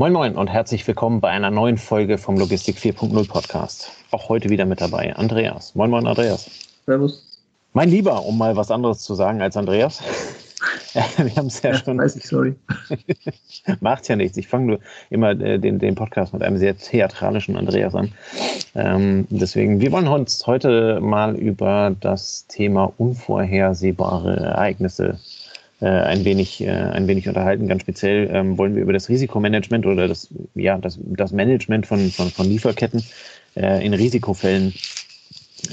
Moin Moin und herzlich willkommen bei einer neuen Folge vom Logistik 4.0 Podcast. Auch heute wieder mit dabei Andreas. Moin Moin Andreas. Servus. Mein Lieber, um mal was anderes zu sagen als Andreas. Wir haben es ja, ja, schon. Weiß ich, sorry. Macht ja nichts. Ich fange nur immer äh, den, den Podcast mit einem sehr theatralischen Andreas an. Ähm, deswegen, wir wollen uns heute mal über das Thema unvorhersehbare Ereignisse ein, wenig, äh, ein wenig unterhalten. Ganz speziell ähm, wollen wir über das Risikomanagement oder das, ja, das, das Management von, von, von Lieferketten äh, in Risikofällen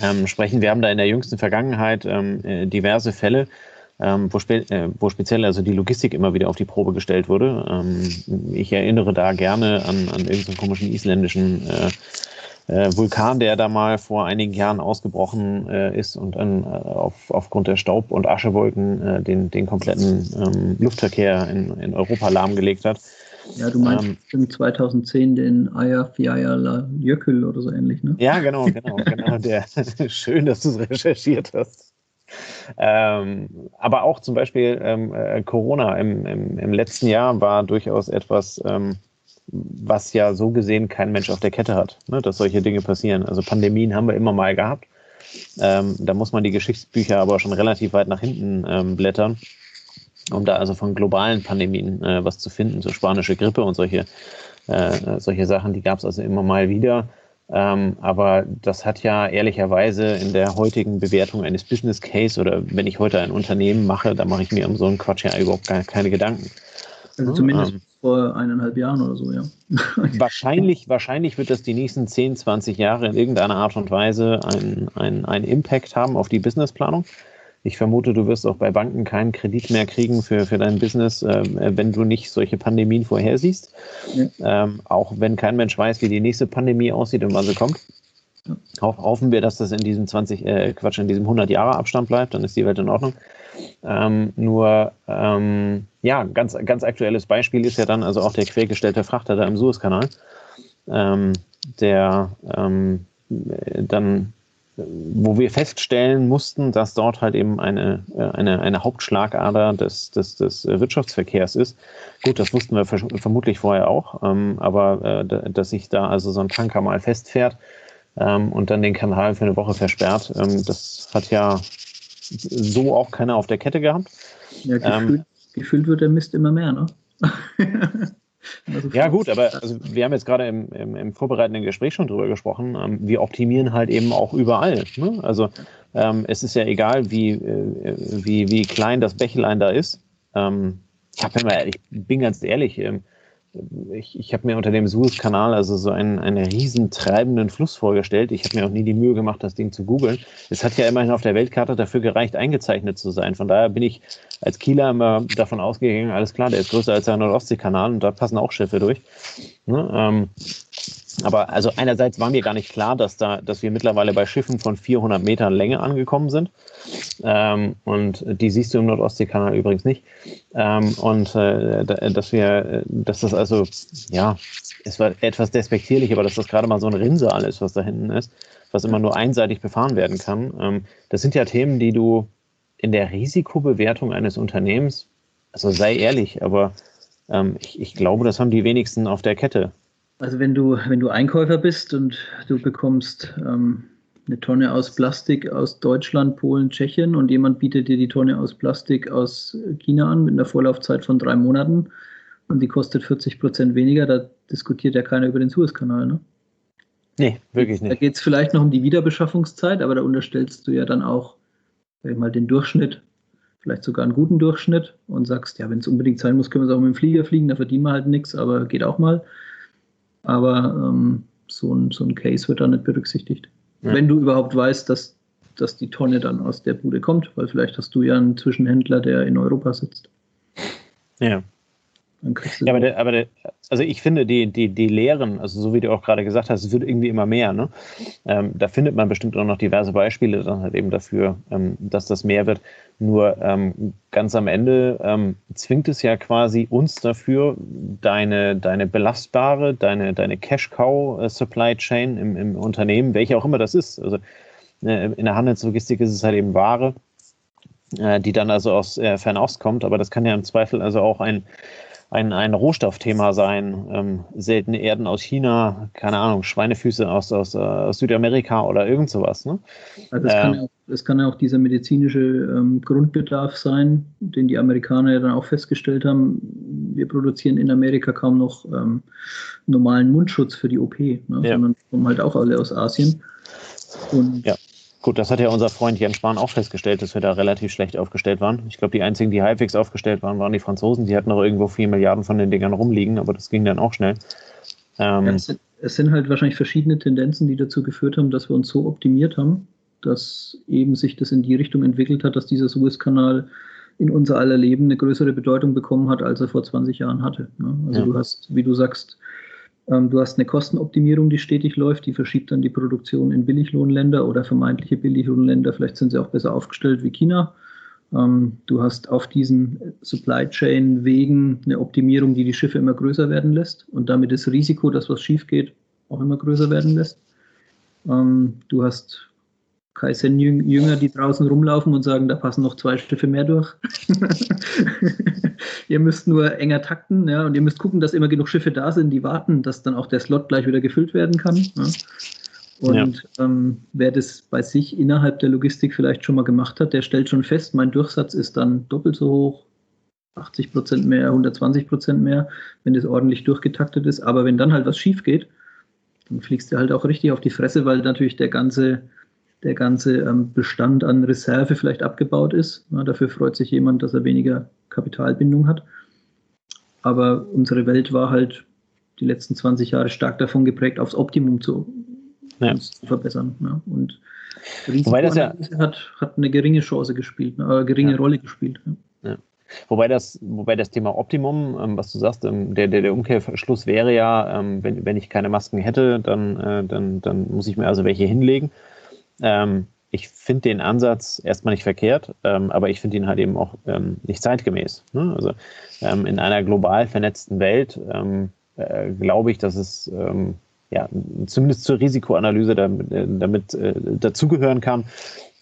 ähm, sprechen. Wir haben da in der jüngsten Vergangenheit ähm, äh, diverse Fälle, ähm, wo, spe äh, wo, speziell also die Logistik immer wieder auf die Probe gestellt wurde. Ähm, ich erinnere da gerne an, an irgendeinen komischen isländischen äh, äh, Vulkan, der da mal vor einigen Jahren ausgebrochen äh, ist und dann äh, auf, aufgrund der Staub- und Aschewolken äh, den, den kompletten ähm, Luftverkehr in, in Europa lahmgelegt hat. Ja, du meinst ähm, im 2010 den Eyjafjallajökull oder so ähnlich, ne? Ja, genau, genau, genau. Der, schön, dass du es recherchiert hast. Ähm, aber auch zum Beispiel ähm, äh, Corona im, im, im, letzten Jahr war durchaus etwas, ähm, was ja so gesehen kein Mensch auf der Kette hat, ne, dass solche Dinge passieren. Also Pandemien haben wir immer mal gehabt. Ähm, da muss man die Geschichtsbücher aber schon relativ weit nach hinten ähm, blättern, um da also von globalen Pandemien äh, was zu finden, so spanische Grippe und solche, äh, solche Sachen, die gab es also immer mal wieder. Ähm, aber das hat ja ehrlicherweise in der heutigen Bewertung eines Business Case oder wenn ich heute ein Unternehmen mache, da mache ich mir um so einen Quatsch ja überhaupt keine, keine Gedanken. Also zumindest ähm, vor eineinhalb Jahren oder so, ja. wahrscheinlich, wahrscheinlich wird das die nächsten 10, 20 Jahre in irgendeiner Art und Weise einen ein Impact haben auf die Businessplanung. Ich vermute, du wirst auch bei Banken keinen Kredit mehr kriegen für, für dein Business, äh, wenn du nicht solche Pandemien vorhersiehst. Ja. Ähm, auch wenn kein Mensch weiß, wie die nächste Pandemie aussieht und wann sie kommt. Hoffen wir, dass das in diesem 20, äh, Quatsch, in diesem 100 Jahre Abstand bleibt, dann ist die Welt in Ordnung. Ähm, nur, ähm, ja, ganz, ganz aktuelles Beispiel ist ja dann also auch der quergestellte Frachter da im Suezkanal, ähm, der ähm, dann, wo wir feststellen mussten, dass dort halt eben eine, äh, eine, eine Hauptschlagader des, des, des Wirtschaftsverkehrs ist. Gut, das wussten wir vermutlich vorher auch, ähm, aber äh, dass sich da also so ein Tanker mal festfährt, ähm, und dann den Kanal für eine Woche versperrt. Ähm, das hat ja so auch keiner auf der Kette gehabt. Ja, gefühlt, ähm, gefühlt wird der Mist immer mehr, ne? also ja, gut, aber also wir haben jetzt gerade im, im, im, vorbereitenden Gespräch schon drüber gesprochen. Ähm, wir optimieren halt eben auch überall. Ne? Also ähm, es ist ja egal, wie, äh, wie, wie klein das Bächlein da ist. Ähm, ich, hab immer, ich bin ganz ehrlich, ähm, ich, ich habe mir unter dem Suezkanal also so einen, einen riesen treibenden Fluss vorgestellt. Ich habe mir auch nie die Mühe gemacht, das Ding zu googeln. Es hat ja immerhin auf der Weltkarte dafür gereicht, eingezeichnet zu sein. Von daher bin ich als Kieler immer davon ausgegangen, alles klar, der ist größer als der Nordostseekanal und da passen auch Schiffe durch. Ne? Ähm, aber also einerseits war mir gar nicht klar, dass da, dass wir mittlerweile bei Schiffen von 400 Metern Länge angekommen sind. Ähm, und die siehst du im Nordostseekanal übrigens nicht. Ähm, und äh, dass wir, dass das also, ja, es war etwas despektierlich, aber dass das gerade mal so ein Rinnsal ist, was da hinten ist, was immer nur einseitig befahren werden kann. Ähm, das sind ja Themen, die du in der Risikobewertung eines Unternehmens, also sei ehrlich, aber ähm, ich, ich glaube, das haben die wenigsten auf der Kette. Also wenn du, wenn du Einkäufer bist und du bekommst ähm, eine Tonne aus Plastik aus Deutschland, Polen, Tschechien und jemand bietet dir die Tonne aus Plastik aus China an mit einer Vorlaufzeit von drei Monaten und die kostet 40 Prozent weniger, da diskutiert ja keiner über den Suezkanal, ne? Nee, wirklich nicht. Da geht es vielleicht noch um die Wiederbeschaffungszeit, aber da unterstellst du ja dann auch sag ich mal, den Durchschnitt, vielleicht sogar einen guten Durchschnitt und sagst, ja, wenn es unbedingt sein muss, können wir es auch mit dem Flieger fliegen, da verdienen wir halt nichts, aber geht auch mal. Aber ähm, so, ein, so ein Case wird da nicht berücksichtigt. Ja. Wenn du überhaupt weißt, dass, dass die Tonne dann aus der Bude kommt, weil vielleicht hast du ja einen Zwischenhändler, der in Europa sitzt. Ja. Ja, aber, der, aber der, also ich finde, die, die, die Lehren, also so wie du auch gerade gesagt hast, es wird irgendwie immer mehr. Ne? Ähm, da findet man bestimmt auch noch diverse Beispiele dann halt eben dafür, ähm, dass das mehr wird. Nur ähm, ganz am Ende ähm, zwingt es ja quasi uns dafür, deine, deine belastbare, deine, deine Cash-Cow-Supply äh, Chain im, im Unternehmen, welche auch immer das ist. Also äh, in der Handelslogistik ist es halt eben Ware äh, die dann also aus äh, Fernost kommt. Aber das kann ja im Zweifel also auch ein ein, ein Rohstoffthema sein. Ähm, seltene Erden aus China, keine Ahnung, Schweinefüße aus, aus, aus Südamerika oder irgend sowas. Ne? Also es, ähm, kann ja auch, es kann ja auch dieser medizinische ähm, Grundbedarf sein, den die Amerikaner ja dann auch festgestellt haben. Wir produzieren in Amerika kaum noch ähm, normalen Mundschutz für die OP, ne? ja. sondern kommen halt auch alle aus Asien. Und ja. Gut, das hat ja unser Freund Jens Spahn auch festgestellt, dass wir da relativ schlecht aufgestellt waren. Ich glaube, die einzigen, die halbwegs aufgestellt waren, waren die Franzosen. Die hatten noch irgendwo vier Milliarden von den Dingern rumliegen, aber das ging dann auch schnell. Ähm, ja, es, sind, es, sind, halt wahrscheinlich verschiedene Tendenzen, die dazu geführt haben, dass wir uns so optimiert haben, dass eben sich das in die Richtung entwickelt hat, dass dieser Suezkanal in unser aller Leben eine größere Bedeutung bekommen hat, als er vor 20 Jahren hatte. Ne? Also ja. du hast, wie du sagst, du hast eine Kostenoptimierung, die stetig läuft, die verschiebt dann die Produktion in Billiglohnländer oder vermeintliche Billiglohnländer. Vielleicht sind sie auch besser aufgestellt wie China. Ähm, du hast auf diesen Supply Chain Wegen eine Optimierung, die die Schiffe immer größer werden lässt und damit das Risiko, dass was schief geht, auch immer größer werden lässt. Ähm, du hast Kaizen-Jünger, die draußen rumlaufen und sagen, da passen noch zwei Schiffe mehr durch. ihr müsst nur enger takten, ja, und ihr müsst gucken, dass immer genug Schiffe da sind, die warten, dass dann auch der Slot gleich wieder gefüllt werden kann. Ja. Und ja. ähm, wer das bei sich innerhalb der Logistik vielleicht schon mal gemacht hat, der stellt schon fest, mein Durchsatz ist dann doppelt so hoch, 80 Prozent mehr, 120 Prozent mehr, wenn das ordentlich durchgetaktet ist. Aber wenn dann halt was schief geht, dann fliegst du halt auch richtig auf die Fresse, weil natürlich der ganze der ganze ähm, Bestand an Reserve vielleicht abgebaut ist. Dafür freut sich jemand, dass er weniger Kapitalbindung hat. Aber unsere Welt war halt die letzten 20 Jahre stark davon geprägt, aufs Optimum zu, ja. zu verbessern. Ja. Und Wobei das ja hat, hat eine geringe Chance gespielt, eine äh, geringe ja. Rolle gespielt. Ja. Wobei das, wobei das Thema Optimum, ähm, was du sagst, ähm, der, der, der Umkehrschluss wäre ja, ähm, wenn, wenn ich keine Masken hätte, dann, äh, dann, dann muss ich mir also welche hinlegen. Ähm, ich finde den Ansatz erstmal nicht verkehrt, ähm, aber ich finde ihn halt eben auch ähm, nicht zeitgemäß. Ne? Also ähm, in einer global vernetzten Welt ähm, äh, glaube ich, dass es ähm, ja, zumindest zur Risikoanalyse damit, äh, damit äh, dazugehören kann,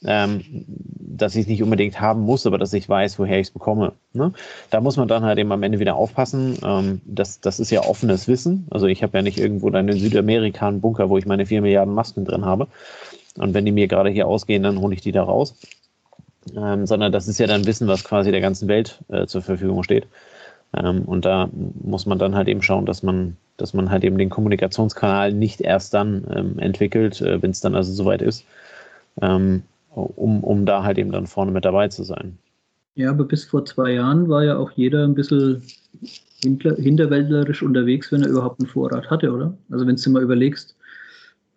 dass ich es nicht unbedingt haben muss, aber dass ich weiß, woher ich es bekomme. Ne? Da muss man dann halt eben am Ende wieder aufpassen. das, das ist ja offenes Wissen. Also ich habe ja nicht irgendwo dann in Südamerika einen Bunker, wo ich meine vier Milliarden Masken drin habe. Und wenn die mir gerade hier ausgehen, dann hole ich die da raus. Ähm, sondern das ist ja dann Wissen, was quasi der ganzen Welt äh, zur Verfügung steht. Ähm, und da muss man dann halt eben schauen, dass man, dass man halt eben den Kommunikationskanal nicht erst dann ähm, entwickelt, äh, wenn es dann also soweit ist, ähm, um, um da halt eben dann vorne mit dabei zu sein. Ja, aber bis vor zwei Jahren war ja auch jeder ein bisschen hinterwäldlerisch unterwegs, wenn er überhaupt einen Vorrat hatte, oder? Also wenn du mal überlegst,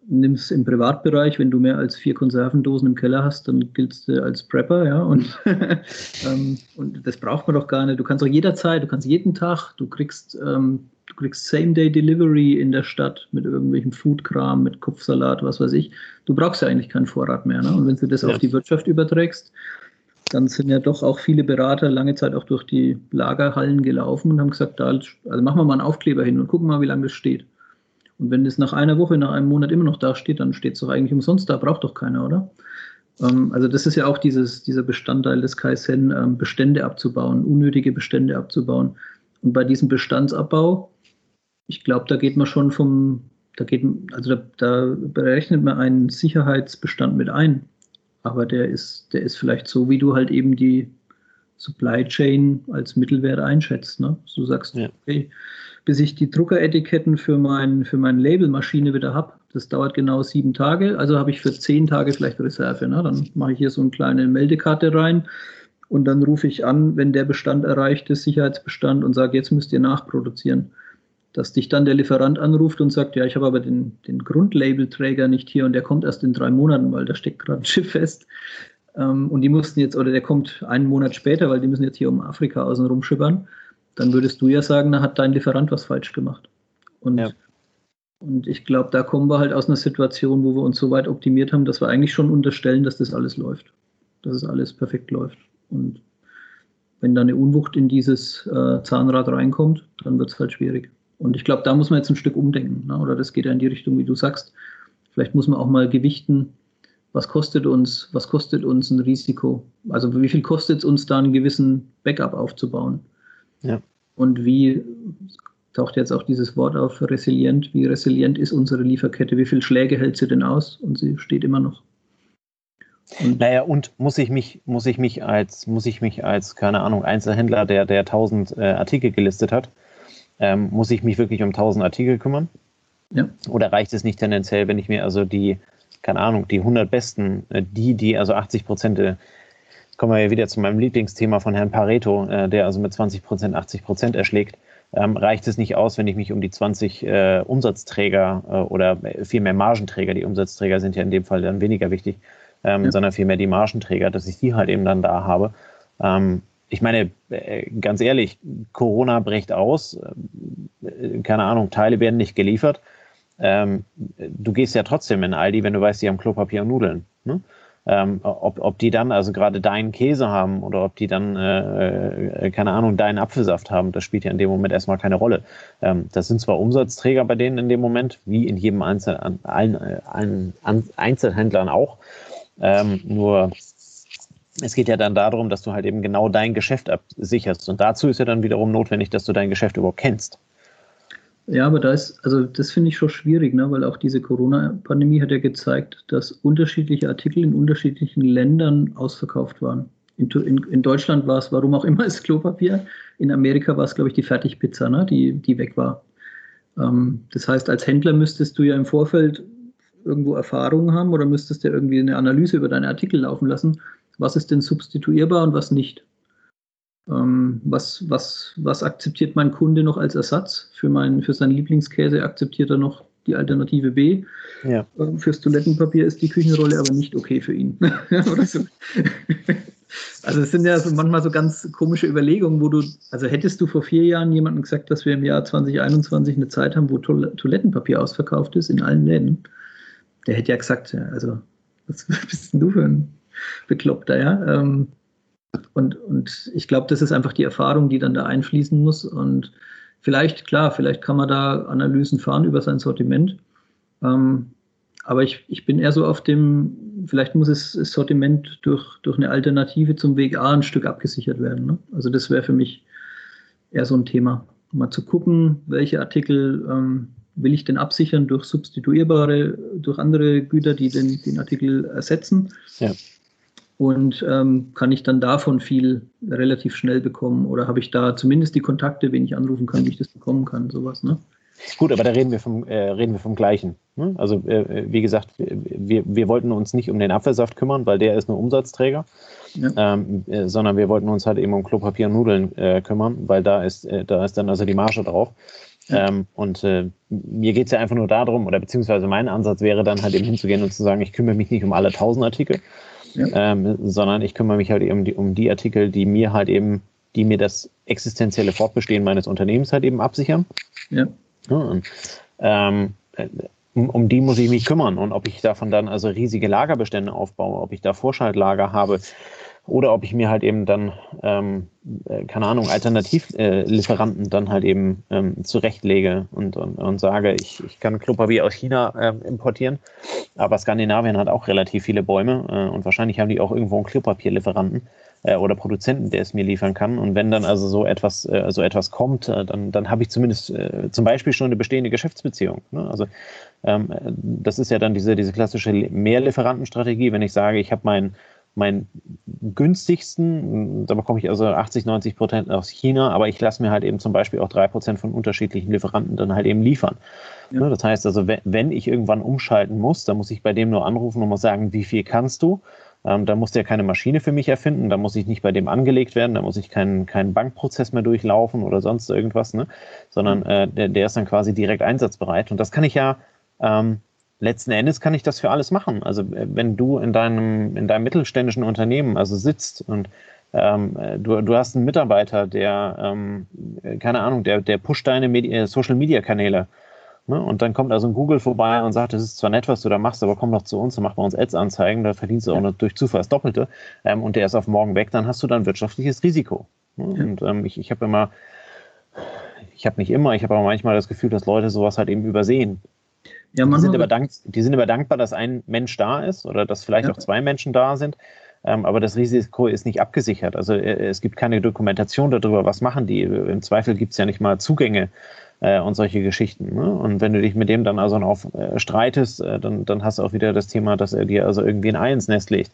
nimmst im Privatbereich, wenn du mehr als vier Konservendosen im Keller hast, dann giltst du als Prepper, ja. Und, ähm, und das braucht man doch gar nicht. Du kannst auch jederzeit, du kannst jeden Tag, du kriegst, ähm, du kriegst Same-Day-Delivery in der Stadt mit irgendwelchem Foodkram, mit Kopfsalat, was weiß ich. Du brauchst ja eigentlich keinen Vorrat mehr. Ne? Und wenn du das ja. auf die Wirtschaft überträgst, dann sind ja doch auch viele Berater lange Zeit auch durch die Lagerhallen gelaufen und haben gesagt, da, also machen wir mal einen Aufkleber hin und gucken mal, wie lange das steht. Und wenn es nach einer Woche, nach einem Monat immer noch da steht, dann steht es doch eigentlich umsonst da, braucht doch keiner, oder? Ähm, also das ist ja auch dieses, dieser Bestandteil des Kaizen, ähm, Bestände abzubauen, unnötige Bestände abzubauen. Und bei diesem Bestandsabbau, ich glaube, da geht man schon vom, da geht, also da, da berechnet man einen Sicherheitsbestand mit ein. Aber der ist, der ist vielleicht so, wie du halt eben die Supply Chain als Mittelwert einschätzt. Ne? Du sagst, ja. okay, bis ich die Druckeretiketten für, mein, für meine Labelmaschine wieder habe. Das dauert genau sieben Tage. Also habe ich für zehn Tage vielleicht Reserve. Ne? Dann mache ich hier so eine kleine Meldekarte rein und dann rufe ich an, wenn der Bestand erreicht ist, Sicherheitsbestand, und sage, jetzt müsst ihr nachproduzieren. Dass dich dann der Lieferant anruft und sagt, ja, ich habe aber den, den Grundlabelträger nicht hier und der kommt erst in drei Monaten, weil da steckt gerade ein Schiff fest. Ähm, und die mussten jetzt, oder der kommt einen Monat später, weil die müssen jetzt hier um Afrika außen rumschippern dann würdest du ja sagen, da hat dein Lieferant was falsch gemacht. Und, ja. und ich glaube, da kommen wir halt aus einer Situation, wo wir uns so weit optimiert haben, dass wir eigentlich schon unterstellen, dass das alles läuft. Dass es alles perfekt läuft. Und wenn da eine Unwucht in dieses äh, Zahnrad reinkommt, dann wird es halt schwierig. Und ich glaube, da muss man jetzt ein Stück umdenken. Ne? Oder das geht ja in die Richtung, wie du sagst. Vielleicht muss man auch mal gewichten, was kostet uns, was kostet uns ein Risiko? Also wie viel kostet es uns da einen gewissen Backup aufzubauen? Ja. Und wie taucht jetzt auch dieses Wort auf, resilient, wie resilient ist unsere Lieferkette, wie viele Schläge hält sie denn aus? Und sie steht immer noch. Und naja, und muss ich mich, muss ich mich als, muss ich mich als, keine Ahnung, Einzelhändler, der, der 1000 äh, Artikel gelistet hat, ähm, muss ich mich wirklich um 1000 Artikel kümmern? Ja. Oder reicht es nicht tendenziell, wenn ich mir also die keine Ahnung, die 100 Besten, äh, die, die also 80 Prozent, äh, kommen wir ja wieder zu meinem Lieblingsthema von Herrn Pareto, äh, der also mit 20 Prozent 80 Prozent erschlägt, ähm, reicht es nicht aus, wenn ich mich um die 20 äh, Umsatzträger äh, oder vielmehr Margenträger, die Umsatzträger sind ja in dem Fall dann weniger wichtig, ähm, ja. sondern vielmehr die Margenträger, dass ich die halt eben dann da habe. Ähm, ich meine, ganz ehrlich, Corona bricht aus, keine Ahnung, Teile werden nicht geliefert ähm, du gehst ja trotzdem in Aldi, wenn du weißt, die haben Klopapier und Nudeln. Ne? Ähm, ob, ob die dann also gerade deinen Käse haben oder ob die dann, äh, äh, keine Ahnung, deinen Apfelsaft haben, das spielt ja in dem Moment erstmal keine Rolle. Ähm, das sind zwar Umsatzträger bei denen in dem Moment, wie in jedem Einzel an, allen, allen Einzelhändlern auch. Ähm, nur es geht ja dann darum, dass du halt eben genau dein Geschäft absicherst. Und dazu ist ja dann wiederum notwendig, dass du dein Geschäft überhaupt kennst. Ja, aber da ist, also das finde ich schon schwierig, ne? weil auch diese Corona-Pandemie hat ja gezeigt, dass unterschiedliche Artikel in unterschiedlichen Ländern ausverkauft waren. In, in, in Deutschland war es, warum auch immer, das Klopapier. In Amerika war es, glaube ich, die Fertigpizza, ne? die, die weg war. Ähm, das heißt, als Händler müsstest du ja im Vorfeld irgendwo Erfahrungen haben oder müsstest du irgendwie eine Analyse über deine Artikel laufen lassen. Was ist denn substituierbar und was nicht? Ähm, was, was, was akzeptiert mein Kunde noch als Ersatz? Für, mein, für seinen Lieblingskäse akzeptiert er noch die Alternative B. Ja. Ähm, fürs Toilettenpapier ist die Küchenrolle aber nicht okay für ihn. also es sind ja so manchmal so ganz komische Überlegungen, wo du, also hättest du vor vier Jahren jemandem gesagt, dass wir im Jahr 2021 eine Zeit haben, wo Toilettenpapier ausverkauft ist in allen Läden, der hätte ja gesagt, also was bist denn du für ein Bekloppter, ja? Ähm, und, und ich glaube, das ist einfach die Erfahrung, die dann da einfließen muss. Und vielleicht, klar, vielleicht kann man da Analysen fahren über sein Sortiment. Ähm, aber ich, ich bin eher so auf dem, vielleicht muss das Sortiment durch, durch eine Alternative zum Weg A ein Stück abgesichert werden. Ne? Also das wäre für mich eher so ein Thema. Mal zu gucken, welche Artikel ähm, will ich denn absichern durch substituierbare, durch andere Güter, die den, den Artikel ersetzen. Ja und ähm, kann ich dann davon viel relativ schnell bekommen oder habe ich da zumindest die Kontakte, wen ich anrufen kann, wie ich das bekommen kann, sowas, ne? Gut, aber da reden wir vom, äh, reden wir vom Gleichen. Ne? Also äh, wie gesagt, wir, wir wollten uns nicht um den Apfelsaft kümmern, weil der ist nur Umsatzträger, ja. ähm, äh, sondern wir wollten uns halt eben um Klopapier und Nudeln äh, kümmern, weil da ist, äh, da ist dann also die Marge drauf. Ja. Ähm, und äh, mir geht es ja einfach nur darum, oder beziehungsweise mein Ansatz wäre dann halt eben hinzugehen und zu sagen, ich kümmere mich nicht um alle tausend Artikel, ja. ähm, sondern ich kümmere mich halt eben die, um die Artikel, die mir halt eben, die mir das existenzielle Fortbestehen meines Unternehmens halt eben absichern. Ja. ja und, ähm, um, um, die muss ich mich kümmern und ob ich davon dann also riesige Lagerbestände aufbaue, ob ich da Vorschaltlager habe, oder ob ich mir halt eben dann, ähm, äh, keine Ahnung, Alternativlieferanten dann halt eben ähm, zurechtlege und, und, und sage, ich, ich kann Klopapier aus China äh, importieren, aber Skandinavien hat auch relativ viele Bäume äh, und wahrscheinlich haben die auch irgendwo einen Klopapierlieferanten äh, oder Produzenten, der es mir liefern kann. Und wenn dann also so etwas, äh, so etwas kommt, äh, dann, dann habe ich zumindest äh, zum Beispiel schon eine bestehende Geschäftsbeziehung. Ne? Also ähm, das ist ja dann diese, diese klassische Mehrlieferantenstrategie, wenn ich sage, ich habe mein meinen günstigsten, da bekomme ich also 80, 90 Prozent aus China, aber ich lasse mir halt eben zum Beispiel auch drei Prozent von unterschiedlichen Lieferanten dann halt eben liefern. Ja. Ne, das heißt also, wenn ich irgendwann umschalten muss, dann muss ich bei dem nur anrufen und muss sagen, wie viel kannst du? Ähm, da muss der keine Maschine für mich erfinden, da muss ich nicht bei dem angelegt werden, da muss ich keinen, keinen Bankprozess mehr durchlaufen oder sonst irgendwas, ne? sondern mhm. äh, der, der ist dann quasi direkt einsatzbereit. Und das kann ich ja ähm, letzten Endes kann ich das für alles machen. Also äh, wenn du in deinem, in deinem mittelständischen Unternehmen also sitzt und ähm, du, du hast einen Mitarbeiter, der, ähm, keine Ahnung, der, der pusht deine Medi äh, Social-Media-Kanäle. Ne? Und dann kommt also ein Google vorbei und sagt, das ist zwar nett, was du da machst, aber komm doch zu uns und mach bei uns Ads-Anzeigen, da verdienst du auch noch durch Zufall das Doppelte. Ähm, und der ist auf morgen weg, dann hast du dann wirtschaftliches Risiko. Ne? Ja. Und ähm, ich, ich habe immer, ich habe nicht immer, ich habe aber manchmal das Gefühl, dass Leute sowas halt eben übersehen Ja, die, sind aber dank, die sind aber dankbar, dass ein Mensch da ist oder dass vielleicht ja. auch zwei Menschen da sind. Ähm, aber das Risiko ist nicht abgesichert. Also äh, es gibt keine Dokumentation darüber, was machen die. Im Zweifel gibt es ja nicht mal Zugänge äh, und solche Geschichten. Ne? Und wenn du dich mit dem dann also noch äh, streitest, äh, dann, dann hast du auch wieder das Thema, dass er dir also irgendwie ein Ei ins Nest legt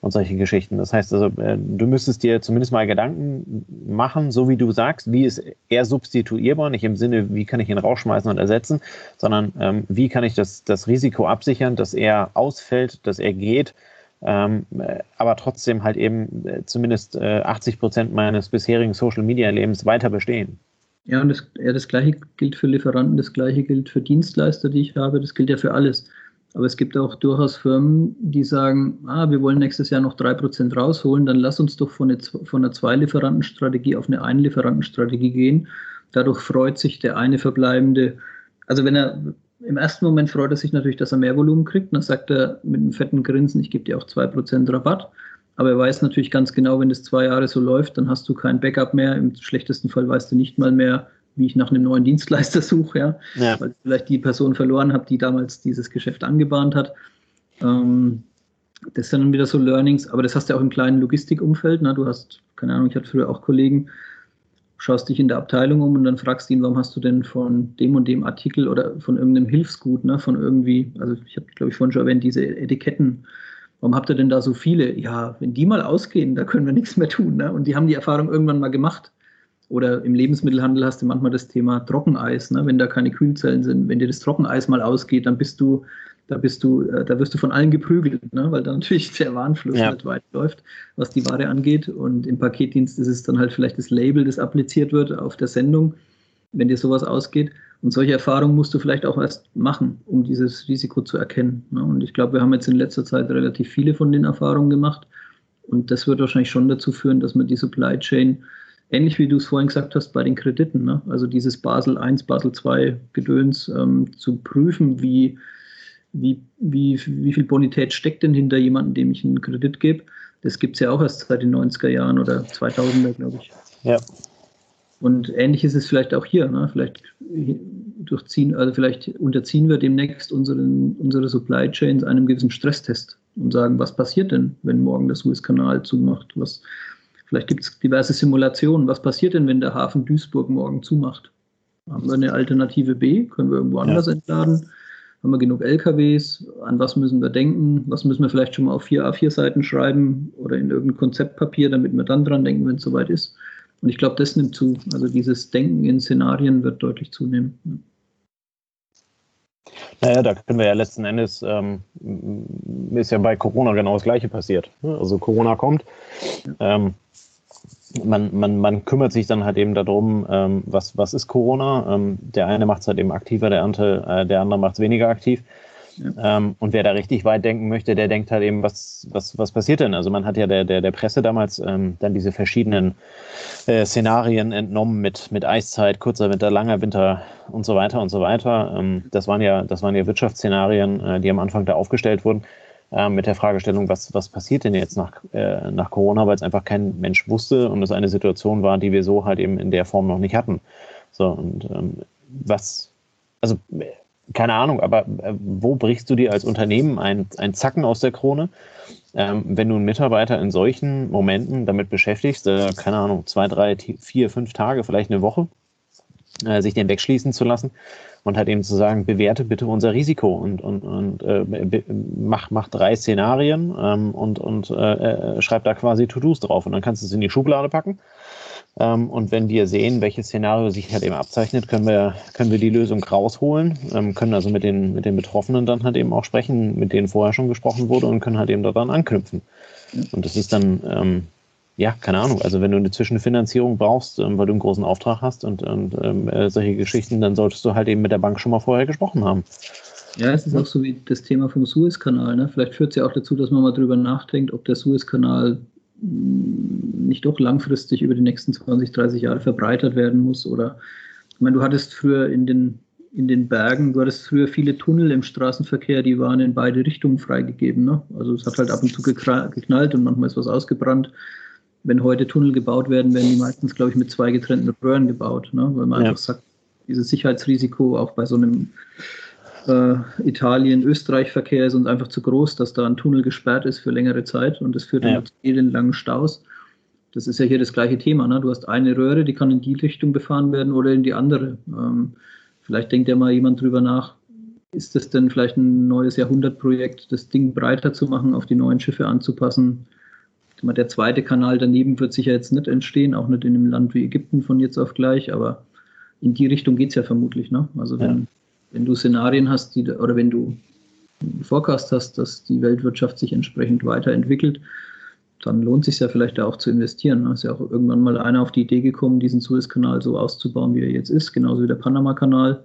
und solche Geschichten. Das heißt also, äh, du müsstest dir zumindest mal Gedanken machen, so wie du sagst, wie ist er substituierbar, nicht im Sinne, wie kann ich ihn rausschmeißen und ersetzen, sondern ähm, wie kann ich das, das Risiko absichern, dass er ausfällt, dass er geht, ähm, äh, aber trotzdem halt eben zumindest äh, 80 Prozent meines bisherigen Social-Media-Lebens weiter bestehen. Ja, und das, ja, das Gleiche gilt für Lieferanten, das Gleiche gilt für Dienstleister, die ich habe, das gilt ja für alles. Aber es gibt auch durchaus Firmen, die sagen, ah, wir wollen nächstes Jahr noch 3% rausholen, dann lass uns doch von, eine, von einer Zwei-Lieferanten-Strategie auf eine Ein-Lieferanten-Strategie gehen. Dadurch freut sich der eine verbleibende, also wenn er im ersten Moment freut er sich natürlich, dass er mehr Volumen kriegt, dann sagt er mit einem fetten Grinsen, ich gebe dir auch 2% Rabatt. Aber er weiß natürlich ganz genau, wenn das zwei Jahre so läuft, dann hast du kein Backup mehr. Im schlechtesten Fall weißt du nicht mal mehr, wie ich nach einem neuen Dienstleister suche, ja? ja. weil ich vielleicht die Person verloren habe, die damals dieses Geschäft angebahnt hat. Ähm, das sind dann wieder so Learnings, aber das hast du auch im kleinen Logistikumfeld. Ne? Du hast, keine Ahnung, ich hatte früher auch Kollegen, schaust dich in der Abteilung um und dann fragst ihn, warum hast du denn von dem und dem Artikel oder von irgendeinem Hilfsgut, ne, von irgendwie, also ich habe, glaube ich, vorhin schon erwähnt, diese Etiketten warum habt ihr denn da so viele? Ja, wenn die mal ausgehen, da können wir nichts mehr tun. Ne? Und die haben die Erfahrung irgendwann mal gemacht. Oder im Lebensmittelhandel hast du manchmal das Thema Trockeneis, ne? wenn da keine Kühlzellen sind. Wenn dir das Trockeneis mal ausgeht, dann bist du, da bist du, äh, da wirst du von allen geprügelt, ne? weil da natürlich der Warenfluss ja. nicht weit läuft, was die Ware angeht. Und im Paketdienst ist es dann halt vielleicht das Label, das appliziert wird auf der Sendung, wenn dir sowas ausgeht. Und solche Erfahrungen musst du vielleicht auch erst machen, um dieses Risiko zu erkennen. Ne? Und ich glaube, wir haben jetzt in letzter Zeit relativ viele von den Erfahrungen gemacht. Und das wird wahrscheinlich schon dazu führen, dass man die Supply Chain, ähnlich wie du es vorhin gesagt hast, bei den Krediten, ne? also dieses Basel I, Basel II Gedöns ähm, zu prüfen, wie, wie, wie, wie viel Bonität steckt denn hinter jemandem, dem ich einen Kredit gebe. Das gibt es ja auch erst seit den 90er Jahren oder 2000er, glaube ich. Ja. Und ähnlich ist es vielleicht auch hier. Ne? Vielleicht durchziehen, also vielleicht unterziehen wir demnächst unseren, unsere Supply Chains einem gewissen Stresstest und sagen, was passiert denn, wenn morgen der Suezkanal zumacht? Was, vielleicht gibt es diverse Simulationen. Was passiert denn, wenn der Hafen Duisburg morgen zumacht? Haben wir eine Alternative B? Können wir irgendwo anders ja. entladen? Haben wir genug LKWs? An was müssen wir denken? Was müssen wir vielleicht schon mal auf vier A4-Seiten schreiben oder in irgendein Konzeptpapier, damit wir dann dran denken, wenn es soweit ist? Und ich glaube, das nimmt zu. Also dieses Denken in Szenarien wird deutlich zunehmen. Naja, da können wir ja letzten Endes, ähm, ist ja bei Corona genau das Gleiche passiert. Ne? Also Corona kommt, ähm, man, man, man kümmert sich dann halt eben darum, ähm, was, was ist Corona. Ähm, der eine macht es halt eben aktiver, der andere, äh, der andere macht es weniger aktiv. Ähm, und wer da richtig weit denken möchte, der denkt halt eben, was, was, was passiert denn? Also man hat ja der, der, der Presse damals ähm, dann diese verschiedenen äh, Szenarien entnommen mit, mit Eiszeit, kurzer Winter, langer Winter und so weiter und so weiter. Ähm, das waren ja, das waren ja Wirtschaftsszenarien, äh, die am Anfang da aufgestellt wurden äh, mit der Fragestellung, was, was passiert denn jetzt nach, äh, nach Corona, weil es einfach kein Mensch wusste und es eine Situation war, die wir so halt eben in der Form noch nicht hatten. So, und ähm, was, also keine Ahnung, aber äh, wo brichst du dir als Unternehmen ein, ein Zacken aus der Krone, ähm, wenn du einen Mitarbeiter in solchen Momenten damit beschäftigst, äh, keine Ahnung, zwei, drei, vier, fünf Tage, vielleicht eine Woche, äh, sich den wegschließen zu lassen und halt eben zu sagen, bewerte bitte unser Risiko und, und, und äh, mach, mach drei Szenarien ähm, und, und äh, äh, schreib da quasi To-Dos drauf und dann kannst du es in die Schublade packen und wenn wir sehen, welches Szenario sich halt eben abzeichnet, können wir, können wir die Lösung rausholen, ähm, können also mit den, mit den Betroffenen dann halt eben auch sprechen, mit denen vorher schon gesprochen wurde und können halt eben daran anknüpfen. Und das ist dann, ähm, ja, keine Ahnung, also wenn du eine Zwischenfinanzierung brauchst, ähm, weil du einen großen Auftrag hast und, und ähm, äh, solche Geschichten, dann solltest du halt eben mit der Bank schon mal vorher gesprochen haben. Ja, es ist auch so wie das Thema vom Suezkanal. Ne? Vielleicht führt es ja auch dazu, dass man mal drüber nachdenkt, ob der Suezkanal nicht doch langfristig über die nächsten 20, 30 Jahre verbreitert werden muss. Oder ich meine, du hattest früher in den, in den Bergen, du hattest früher viele Tunnel im Straßenverkehr, die waren in beide Richtungen freigegeben. Ne? Also es hat halt ab und zu geknallt und manchmal ist was ausgebrannt. Wenn heute Tunnel gebaut werden, werden die meistens, glaube ich, mit zwei getrennten Röhren gebaut, ne? weil man ja. einfach sagt, dieses Sicherheitsrisiko auch bei so einem äh, Italien-Österreich-Verkehr ist uns einfach zu groß, dass da ein Tunnel gesperrt ist für längere Zeit und das führt ja. zu langen Staus. Das ist ja hier das gleiche Thema. Ne? Du hast eine Röhre, die kann in die Richtung befahren werden oder in die andere. Ähm, vielleicht denkt ja mal jemand drüber nach, ist das denn vielleicht ein neues Jahrhundertprojekt, das Ding breiter zu machen, auf die neuen Schiffe anzupassen? Der zweite Kanal daneben wird sicher jetzt nicht entstehen, auch nicht in einem Land wie Ägypten von jetzt auf gleich, aber in die Richtung geht es ja vermutlich. Ne? Also wenn, ja. wenn du Szenarien hast, die, oder wenn du einen Forecast hast, dass die Weltwirtschaft sich entsprechend weiterentwickelt, dann lohnt sich ja vielleicht auch zu investieren. Da ist ja auch irgendwann mal einer auf die Idee gekommen, diesen Suezkanal so auszubauen, wie er jetzt ist, genauso wie der Panama-Kanal.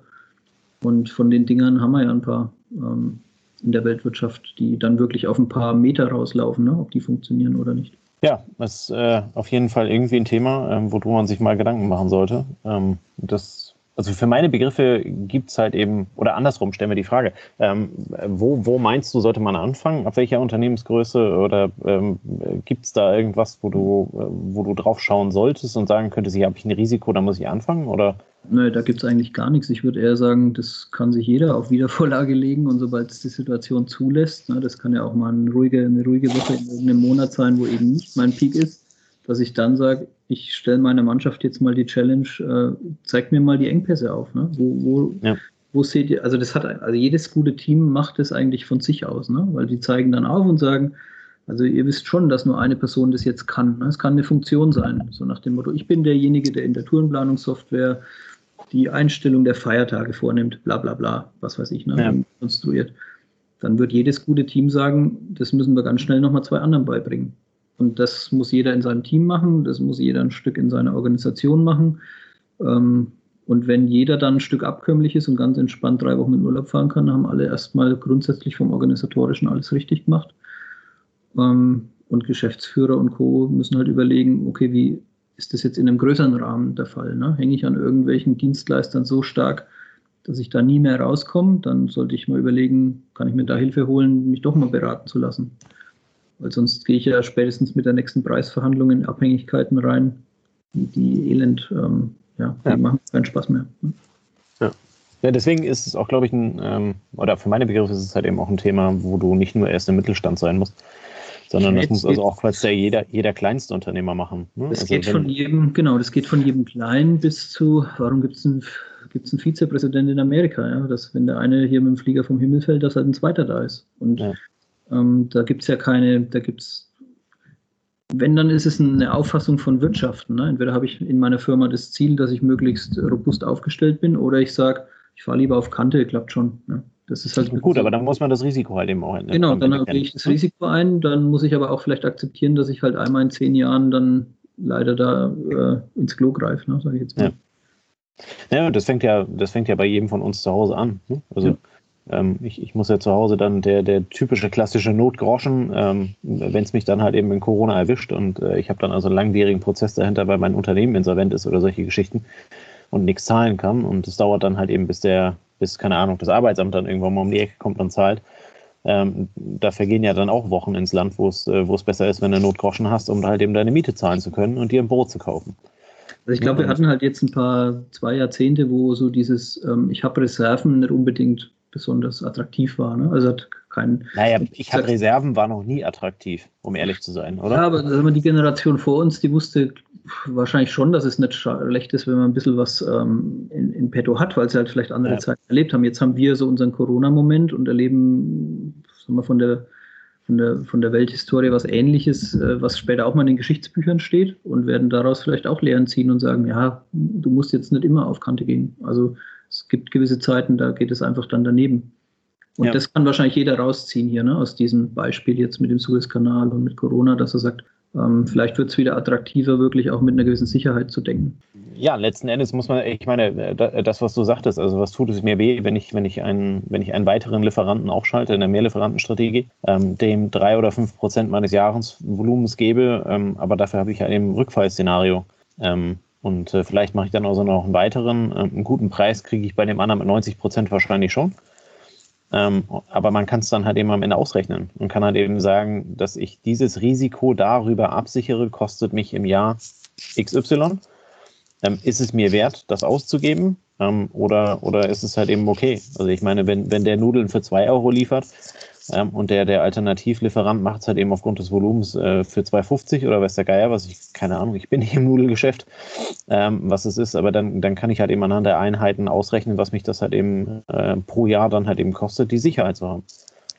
Und von den Dingern haben wir ja ein paar ähm, in der Weltwirtschaft, die dann wirklich auf ein paar Meter rauslaufen, ne? ob die funktionieren oder nicht. Ja, das ist äh, auf jeden Fall irgendwie ein Thema, ähm, worüber man sich mal Gedanken machen sollte. Ähm, das also für meine Begriffe gibt es halt eben, oder andersrum, stellen wir die Frage, ähm, wo, wo meinst du, sollte man anfangen? Ab welcher Unternehmensgröße? Oder ähm, gibt es da irgendwas, wo du, äh, wo du drauf schauen solltest und sagen könntest, hier habe ich ein Risiko, da muss ich anfangen? Oder? Nö, da gibt es eigentlich gar nichts. Ich würde eher sagen, das kann sich jeder auf Wiedervorlage legen und sobald es die Situation zulässt, ne, das kann ja auch mal eine ruhige, eine ruhige Woche in irgendeinem Monat sein, wo eben nicht mein Peak ist, dass ich dann sage, ich stelle meiner Mannschaft jetzt mal die Challenge, äh, zeigt mir mal die Engpässe auf. Ne? Wo, wo, ja. wo seht ihr, also das hat, also jedes gute Team macht es eigentlich von sich aus, ne? weil die zeigen dann auf und sagen, also ihr wisst schon, dass nur eine Person das jetzt kann. Ne? Es kann eine Funktion sein, so nach dem Motto, ich bin derjenige, der in der Tourenplanungssoftware die Einstellung der Feiertage vornimmt, bla bla bla, was weiß ich, ne? Ja. konstruiert. Dann wird jedes gute Team sagen, das müssen wir ganz schnell nochmal zwei anderen beibringen. Und das muss jeder in seinem Team machen, das muss jeder ein Stück in seiner Organisation machen. Ähm, und wenn jeder dann ein Stück abkömmlich ist und ganz entspannt drei Wochen in Urlaub fahren kann, haben alle erstmal grundsätzlich vom Organisatorischen alles richtig gemacht. Ähm, und Geschäftsführer und Co. müssen halt überlegen, okay, wie ist das jetzt in einem größeren Rahmen der Fall? Ne? Hänge ich an irgendwelchen Dienstleistern so stark, dass ich da nie mehr rauskomme? Dann sollte ich mal überlegen, kann ich mir da Hilfe holen, mich doch mal beraten zu lassen. Weil sonst gehe ich ja spätestens mit der nächsten Preisverhandlung in Abhängigkeiten rein, die elend, ähm, ja, die ja. machen keinen Spaß mehr. Ja. ja, deswegen ist es auch, glaube ich, ein, ähm, oder für meine Begriffe ist es halt eben auch ein Thema, wo du nicht nur erst im Mittelstand sein musst, sondern das muss also auch quasi jeder, jeder kleinste Unternehmer machen. Ne? Das also geht von jedem, genau, das geht von jedem Kleinen bis zu, warum gibt es einen, gibt's einen Vizepräsidenten in Amerika, ja? dass wenn der eine hier mit dem Flieger vom Himmel fällt, dass halt ein zweiter da ist. Und ja. Ähm, da gibt es ja keine, da gibt es, wenn, dann ist es eine Auffassung von Wirtschaften. Ne? Entweder habe ich in meiner Firma das Ziel, dass ich möglichst robust aufgestellt bin, oder ich sage, ich fahre lieber auf Kante, klappt schon. Ne? Das ist halt gut, so. aber dann muss man das Risiko halt eben auch ändern. Genau, dann gehe ich das Risiko ein, dann muss ich aber auch vielleicht akzeptieren, dass ich halt einmal in zehn Jahren dann leider da äh, ins Klo greife, ne, sage ich jetzt mal. Ja. ja, das fängt ja, das fängt ja bei jedem von uns zu Hause an. Ne? Also ja. Ähm, ich, ich, muss ja zu Hause dann der, der typische klassische Notgroschen, ähm, wenn es mich dann halt eben in Corona erwischt und äh, ich habe dann also einen langwierigen Prozess dahinter, weil mein Unternehmen insolvent ist oder solche Geschichten und nichts zahlen kann. Und es dauert dann halt eben, bis der, bis, keine Ahnung, das Arbeitsamt dann irgendwann mal um die Ecke kommt und zahlt. Ähm, da vergehen ja dann auch Wochen ins Land, wo es, äh, wo es besser ist, wenn du Notgroschen hast, um halt eben deine Miete zahlen zu können und dir ein Brot zu kaufen. Also ich glaube, wir hatten halt jetzt ein paar, zwei Jahrzehnte, wo so dieses, ähm, ich habe Reserven nicht unbedingt besonders attraktiv war. Ne? Also hat kein. Naja, ich habe Reserven war noch nie attraktiv, um ehrlich zu sein, oder? Ja, aber also die Generation vor uns, die wusste wahrscheinlich schon, dass es nicht schlecht ist, wenn man ein bisschen was ähm, in, in petto hat, weil sie halt vielleicht andere ja. Zeiten erlebt haben. Jetzt haben wir so unseren Corona-Moment und erleben sagen wir, von der von der, von der Welthistorie was Ähnliches, äh, was später auch mal in den Geschichtsbüchern steht und werden daraus vielleicht auch Lehren ziehen und sagen, ja, du musst jetzt nicht immer auf Kante gehen. Also es gibt gewisse Zeiten, da geht es einfach dann daneben. Und ja. das kann wahrscheinlich jeder rausziehen hier, ne, aus diesem Beispiel jetzt mit dem Suezkanal und mit Corona, dass er sagt, ähm, vielleicht wird es wieder attraktiver, wirklich auch mit einer gewissen Sicherheit zu denken. Ja, letzten Endes muss man, ich meine, äh, das, was du sagtest, also was tut es mir weh, wenn ich, wenn ich einen, wenn ich einen weiteren Lieferanten aufschalte in der Mehrlieferantenstrategie, ähm, dem drei oder fünf Prozent meines Jahresvolumens gebe, ähm, aber dafür habe ich ja halt eben ein Rückfallszenario. Ähm, und äh, vielleicht mache ich dann also noch einen weiteren. Äh, einen guten Preis kriege ich bei dem anderen mit 90 Prozent wahrscheinlich schon. Ähm, aber man kann es dann halt eben am Ende ausrechnen und kann halt eben sagen, dass ich dieses Risiko darüber absichere, kostet mich im Jahr XY. Ähm, ist es mir wert, das auszugeben? Ähm, oder, oder ist es halt eben okay? Also ich meine, wenn, wenn der Nudeln für zwei Euro liefert ähm, und der, der Alternativlieferant macht es halt eben aufgrund des Volumens äh, für 2,50 oder weiß der Geier, was ich, keine Ahnung, ich bin nicht im Nudelgeschäft, ähm, was es ist, aber dann, dann kann ich halt eben anhand der Einheiten ausrechnen, was mich das halt eben äh, pro Jahr dann halt eben kostet, die Sicherheit zu haben.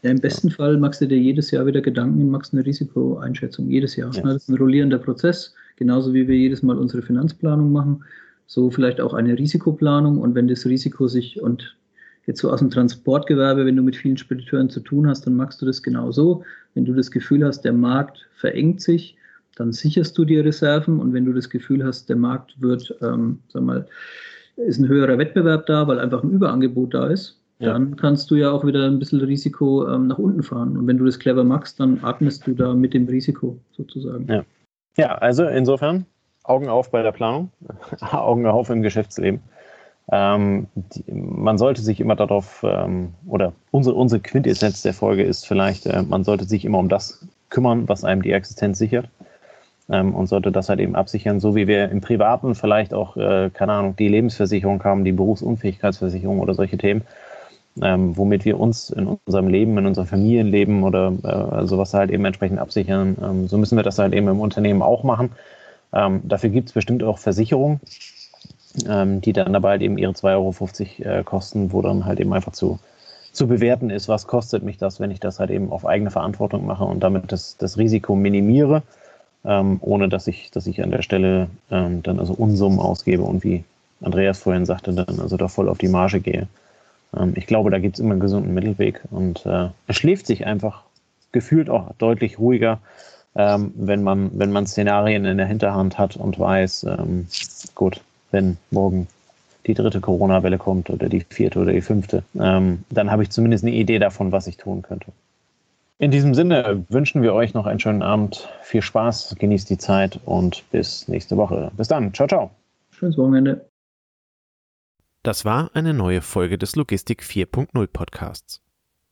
Ja, im besten ja. Fall machst du dir jedes Jahr wieder Gedanken und machst eine Risikoeinschätzung. Jedes Jahr. Ja. Das ist ein rollierender Prozess, genauso wie wir jedes Mal unsere Finanzplanung machen. So vielleicht auch eine Risikoplanung. Und wenn das Risiko sich und jetzt so aus dem Transportgewerbe, wenn du mit vielen Spediteuren zu tun hast, dann machst du das genauso. Wenn du das Gefühl hast, der Markt verengt sich, dann sicherst du dir Reserven. Und wenn du das Gefühl hast, der Markt wird, ähm, sag mal, ist ein höherer Wettbewerb da, weil einfach ein Überangebot da ist, ja. dann kannst du ja auch wieder ein bisschen Risiko ähm, nach unten fahren. Und wenn du das clever machst, dann atmest du da mit dem Risiko sozusagen. Ja, ja also insofern Augen auf bei der Planung, Augen auf im Geschäftsleben. Ähm, die, man sollte sich immer darauf, ähm, oder unsere, unsere Quintessenz der Folge ist vielleicht, äh, man sollte sich immer um das kümmern, was einem die Existenz sichert. Ähm, und sollte das halt eben absichern, so wie wir im Privaten vielleicht auch, äh, keine Ahnung, die Lebensversicherung haben, die Berufsunfähigkeitsversicherung oder solche Themen ähm, womit wir uns in unserem Leben, in unserem Familienleben oder äh, sowas halt eben entsprechend absichern. Ähm, so müssen wir das halt eben im Unternehmen auch machen. Ähm, dafür gibt es bestimmt auch Versicherungen, ähm, die dann dabei halt eben ihre 2,50 Euro äh, kosten, wo dann halt eben einfach zu, zu bewerten ist, was kostet mich das, wenn ich das halt eben auf eigene Verantwortung mache und damit das, das Risiko minimiere, ähm, ohne dass ich, dass ich an der Stelle ähm, dann also Unsummen ausgebe und wie Andreas vorhin sagte, dann also da voll auf die Marge gehe. Ähm, ich glaube, da gibt es immer einen gesunden Mittelweg und äh, es schläft sich einfach gefühlt auch deutlich ruhiger, ähm, wenn, man, wenn man Szenarien in der Hinterhand hat und weiß, ähm, gut, wenn morgen die dritte Corona-Welle kommt oder die vierte oder die fünfte, ähm, dann habe ich zumindest eine Idee davon, was ich tun könnte. In diesem Sinne wünschen wir euch noch einen schönen Abend, viel Spaß, genießt die Zeit und bis nächste Woche. Bis dann, ciao, ciao. Schönes Wochenende. Das war eine neue Folge des Logistik 4.0 Podcasts.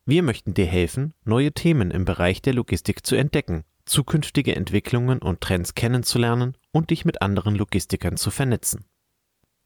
Wir möchten dir helfen, neue Themen im Bereich der Logistik zu entdecken, zukünftige Entwicklungen und Trends kennenzulernen und dich mit anderen Logistikern zu vernetzen.